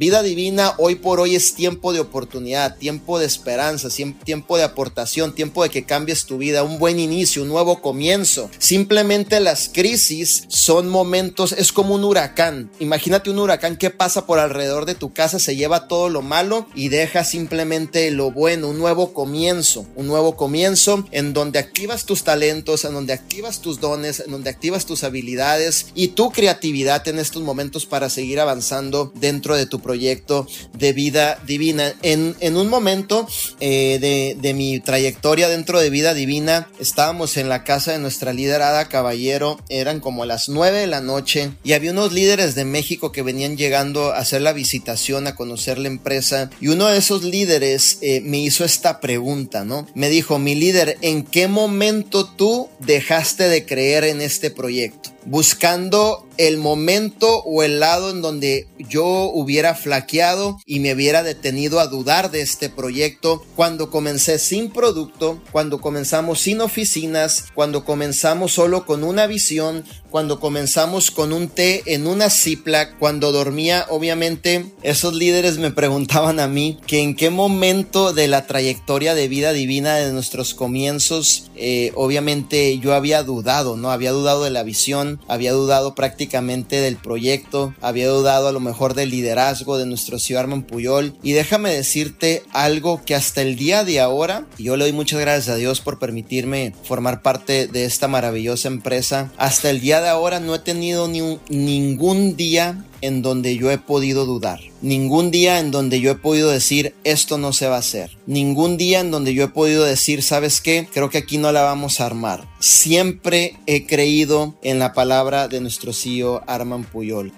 Vida divina hoy por hoy es tiempo de oportunidad, tiempo de esperanza, tiempo de aportación, tiempo de que cambies tu vida, un buen inicio, un nuevo comienzo. Simplemente las crisis son momentos, es como un huracán. Imagínate un huracán que pasa por alrededor de tu casa, se lleva todo lo malo y deja simplemente lo bueno, un nuevo comienzo, un nuevo comienzo en donde activas tus talentos, en donde activas tus dones, en donde activas tus habilidades y tu creatividad en estos momentos para seguir avanzando dentro de tu proyecto de vida divina. En, un momento eh, de, mi trayectoria dentro de vida divina, estábamos en la casa de nuestra liderada caballero, eran como las 9 de la noche y había unos líderes de México que venían llegando a hacer la visitación, a conocer la empresa y uno de esos líderes eh, me hizo esta pregunta, ¿no? Me dijo, mi líder, ¿en qué momento tú dejaste de creer en este proyecto? Buscando el momento o el lado en donde yo hubiera flaqueado y me hubiera detenido a dudar de este proyecto. Cuando comencé sin producto, cuando comenzamos sin oficinas, cuando comenzamos solo con una visión, cuando comenzamos con un té en una cipla, cuando dormía, obviamente esos líderes me preguntaban a mí que en qué momento de la trayectoria de vida divina de nuestros comienzos, eh, obviamente yo había dudado, ¿no? Había dudado de la visión, había dudado prácticamente del proyecto, había dudado a lo mejor del liderazgo de nuestro señor Arman Puyol. Y déjame decirte algo que hasta el día de ahora, yo le doy muchas gracias a Dios por permitirme formar parte de esta maravillosa empresa. Hasta el día de ahora no he tenido ni ningún día en donde yo he podido dudar. Ningún día en donde yo he podido decir esto no se va a hacer. Ningún día en donde yo he podido decir, ¿sabes qué? Creo que aquí no la vamos a armar. Siempre he creído en la palabra de nuestro CEO Arman Puyol.